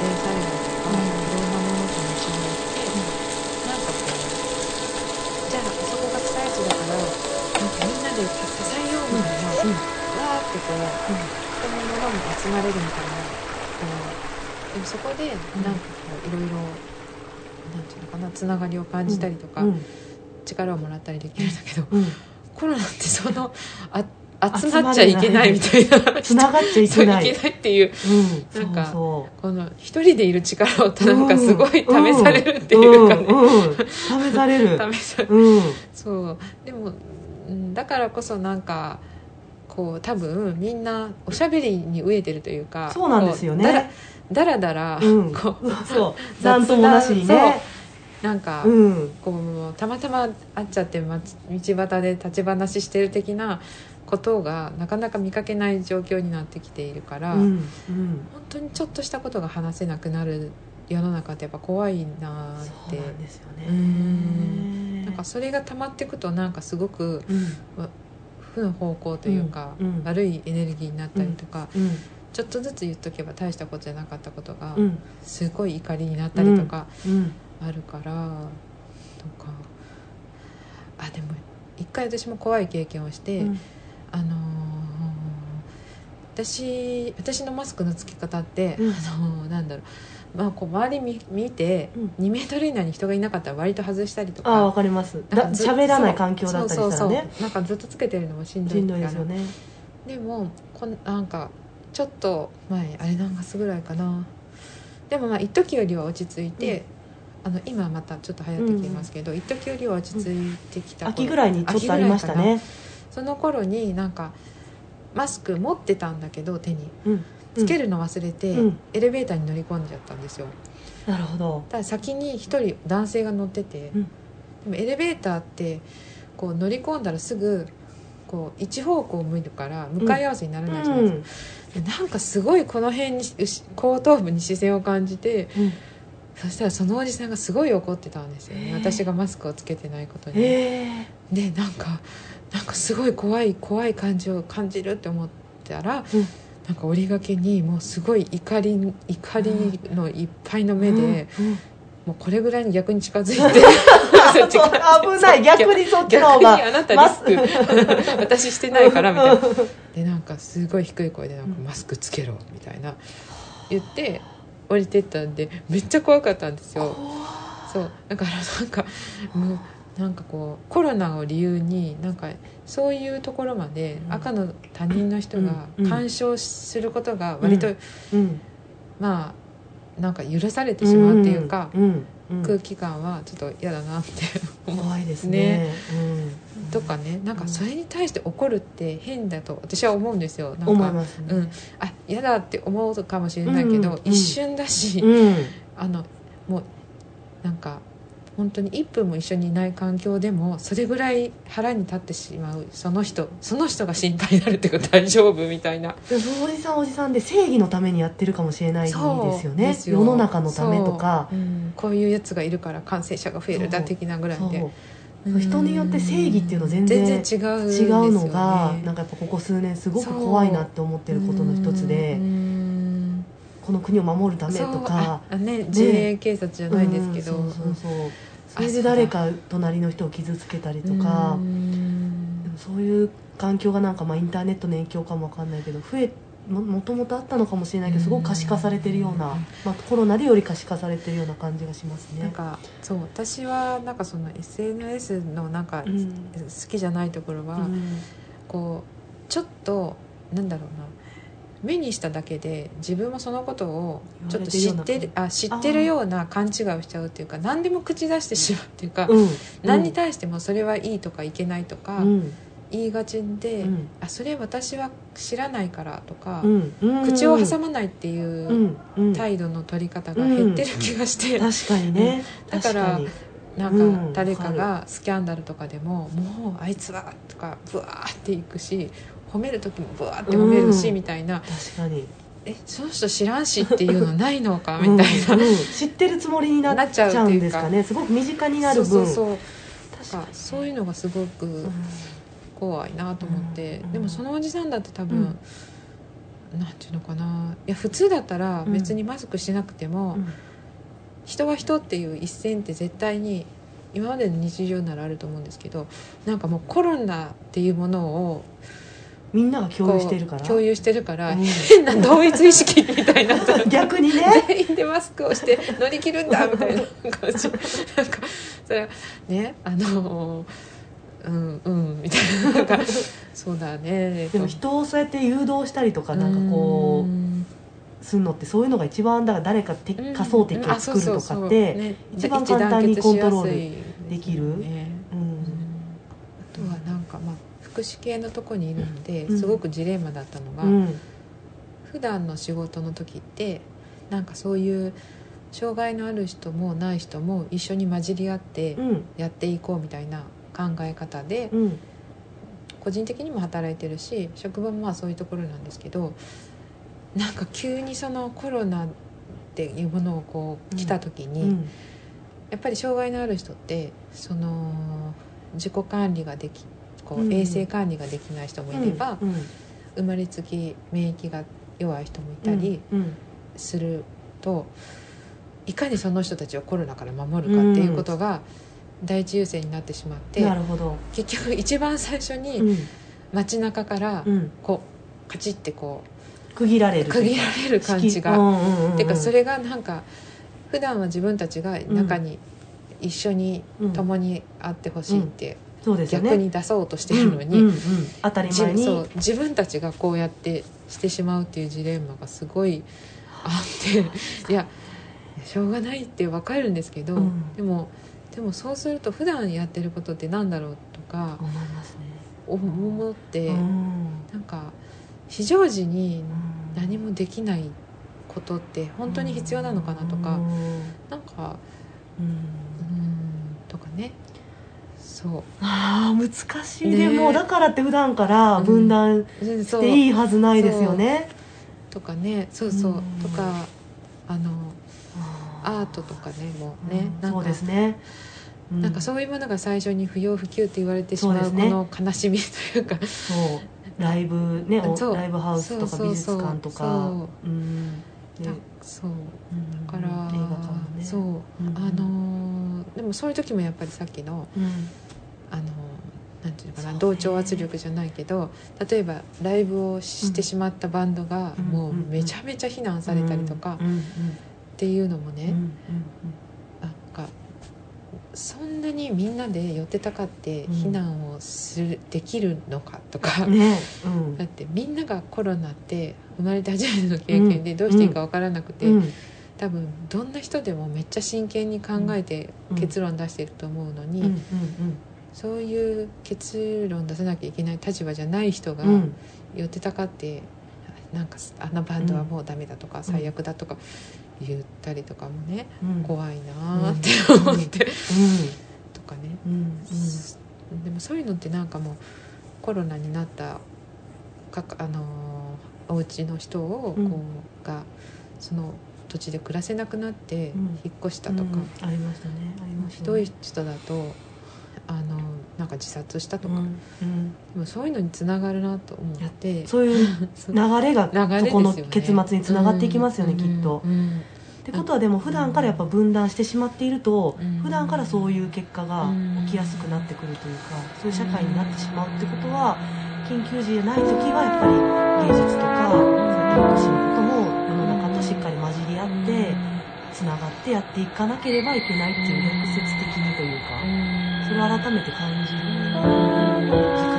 性災害とか、うん。いろん。なものとの違いって、なん。かこうじゃああそこが被災地だからなん。かみん。なで支えようみたいな、うん。わーってこう人も物も集まれるみたいなこうでもそこでなん。かこういろいろなん。ていうのかなつながりを感じたりとか、うん。力をもらったりできるん。だけど、うん。コロナってそのあ集まっちゃいけないみたいな。つながっちゃいけない。いけないっていう。うん。なんかそこの一人でいる力をうそうなんかすごい試されるっていうかね、試される。試されうん。そう。でもうんだからこそなんかこう多分みんなおしゃべりに飢えてるというかそうなんですよね。だらだらだら、うん。こうそう。なんともなしにねなんか、うん。こうたまたま会っちゃってま道端で立ち話してる的なことがなかなか見かけない状況になってきているから、うんうん。本当にちょっとしたことが話せなくなる世の中ってやっぱ怖いなーっそうてなんですよね。うんなんかそれが溜まっていくとなんかすごくうん。負の方向というか、うんうん。悪いエネルギーになったりとか、うんちょっとずつ言っとけば大したことじゃなかったことが、うん。すごい怒りになったりとかうんあるから、とか。あでも一回私も怖い経験をして、うん。あのー私私のマスクの付け方って、うん。あのーなんだろう、まあ、こう周り見見て、うん。2メートル以内に人がいなかったら割と外したりとああわか。かります。だ喋らない環境だったりしたらねなんかずっとつけてるのもしんどいから。でね。でもこんなんかちょっと前あれ何月ぐらいかな。でもまあ一時よりは落ち着いて、あの今またちょっと流行ってきてますけど、一時よりは落ち着いてきた頃秋ぐらいにちょっとありましたね。その頃になんかマスク持ってたんだけど手に。うん。つけるの忘れて、うん。エレベーターに乗り込んじゃったんですよ。なるほど。ただ先に一人男性が乗ってて、うん。でもエレベーターってこう乗り込んだらすぐこう一方向を向いるから向かい合わせにならないじゃないですか、でなんかすごいこの辺に 後頭部に視線を感じてうんそしたらそのおじさんがすごい怒ってたんですよね。へー。私がマスクをつけてないことに、ええでなんかなんかすごい怖い怖い感じを感じるって思ったら、うん。なんか折りがけにもうすごい怒り怒りのいっぱいの目で、うんうん。もうこれぐらいに逆に近づいて。危ない。逆にそっちの方逆がにあなたリスク。私してないからみたいな。でなんかすごい低い声でなんかうんマスクつけろみたいな。言って降りてったんでめっちゃ怖かったんですよ。そう。だからなんかもうなんかこうコロナを理由になんかそういうところまでうん。赤の他人の人がうん。干渉することが割と、うん。まあなんか許されてしまうっていうか、空気感はちょっと嫌だなって 怖いですね。うん。とかねなんかそれに対して怒るって変だと私は思うんですよ。なんか思いますね。うん、あ嫌だって思うかもしれないけど、うん。一瞬だし、うん。あのもうなんか本当に1分も一緒にいない環境でもそれぐらい腹に立ってしまうその人その人が心配になるっていうか大丈夫みたいな。そのおじさんはおじさんで正義のためにやってるかもしれないですよね。世の中のためとか。そう。うん。こういうやつがいるから感染者が増えるだ的なぐらいで。人によって正義っていうの全然全然違う違う。のがなんかやっぱここ数年すごく怖いなって思ってることの一つでう。ん。この国を守るためとか。あね自衛警察じゃないですけど、うん。そうそうそうそれで誰か隣の人を傷つけたりとか。そういう環境がなんかまあインターネットの影響かもわかんないけど増えももともとあったのかもしれないけどすごく可視化されてるような、うん。まあ、コロナでより可視化されてるような感じがしますね。なんかそう私はなんかその SNS のなんかうん。好きじゃないところは、うん。こうちょっとなんだろうな目にしただけで自分もそのことをちょっと知ってるあ知ってるような勘違いをしちゃうっていうか何でも口出してしまうっていうか、うん。何に対してもそれはいいとかいけないとかうん。言いがちで、うん。あそれ私は知らないからとか、うん。うん。口を挟まないっていううん。うん。態度の取り方が減ってる気がして、確かにね、だからなんうん。か誰かがスキャンダルとかでも「もうあいつは」とかブワーっていくし褒める時もブワーって褒めるし、うん。みたいな。確かに「えその人知らんし」っていうのないのかみたいな、うんうん知ってるつもりになっちゃうんですかね。すごく身近になる分。そうそうそういうのがすごくうん。怖いなと思って、うん。でもそのおじさんだって多分、うん。なんていうのかな。いや普通だったらうん。別にマスクしなくても、うん。人は人っていう一線って絶対に今までの日常ならあると思うんですけどなんかもうコロナっていうものをみんなが共有してるから。共有してるから、うん。変な同一意識みたいにな。逆にね。全員でマスクをして乗り切るんだみたいな感じ。なんかそれはねあのうんうんみたいな。そうだね。でも人をそうやって誘導したりとかなんかこうするのってそういうのが一番だから誰か仮想敵を作るとかってね一番簡単にコントロールできる。ねうんあとはなんかまあ福祉系のとこにいるのでうん。すごくジレンマだったのが、うん。普段の仕事の時ってなんかそういう障害のある人もない人も一緒に混じり合ってうん。やっていこうみたいな考え方でうん。個人的にも働いてるし職場もまあそういうところなんですけどなんか急にそのコロナっていうものをこう来た時に、うん。やっぱり障害のある人ってその自己管理ができこううん。衛生管理ができない人もいれば、うん生まれつき免疫が弱い人もいたりうんすると、いかにその人たちをコロナから守るかっていうことが第一優先になってしまって、なるほど。結局一番最初うにん。街中からうん。こうカチッてこ区切られる。う区切られる感じが。うんうかそれがなんか普段は自分たちが中に一緒にうん。共にあってほしいってそうですよね。逆に出そうとしてるのに、うんうんうん。当たり自前に。そう自分たちがこうやってしてしまうっていうジレンマがすごいあっていやしょうがないってわかるんですけど、うん。でもでもそうすると普段やってることってなんだろうとか思いますね。思って、うん。なんか非常時にうん。何もできないことって本当に必要なのかなとか、うん。なんかうん。うんとかねそう。ああ難しい、ね。でもだからって普段から分断していいはずないですよね、とかねそうそう、うん。とかあのアートとかねもうね、なんか。そうですね、うなんかそういうものが最初に不要不急って言われてしまうこの悲しみというか。そう。ライブねライブハウスとか美術館とか。そう。うん。そう。うん。だから、映画館もね。そう、うん。あのーでもそういう時もやっぱりさっきのうん。あのーなんていうのかな、ね。同調圧力じゃないけど例えばライブをしてしまったバンドがうんもうめちゃめちゃ非難されたりとかっていうのもね、なんかそんなにみんなで寄ってたかってうん。避難をする、できるのかとか、うんねうん。だってみんながコロナって生まれて初めての経験でどうしていいか分からなくて、うん多分どんな人でもめっちゃ真剣に考えてうん。結論出してると思うのに、うんうんそういう結論出さなきゃいけない立場じゃない人がうん。うん寄ってたかってなんかあのバンドはもうダメだとか、最悪だとか言ったりとかもね、うん。怖いなーって思って、とかね、うん。うん。でもそういうのってなんかもうコロナになったかあのーお家の人をこう、うんがその土地で暮らせなくなってうん。引っ越したとか、うんありましたね。ありましたね。ひどい人だとあのなんか自殺したとか、うん。うん。でもそういうのにつながるなと思って。そういう 流れがそこの結末につながっていきますよね、うん。きっと。うん。ってことはでも普段からやっぱ分断してしまっていると、うん。普段からそういう結果が起きやすくなってくるというか、そういう社会になってしまうってことは緊急時じゃない時はやっぱり芸術とかそういったつながってやっていかなければいけないっていう逆説的にというか。それを改めて感じる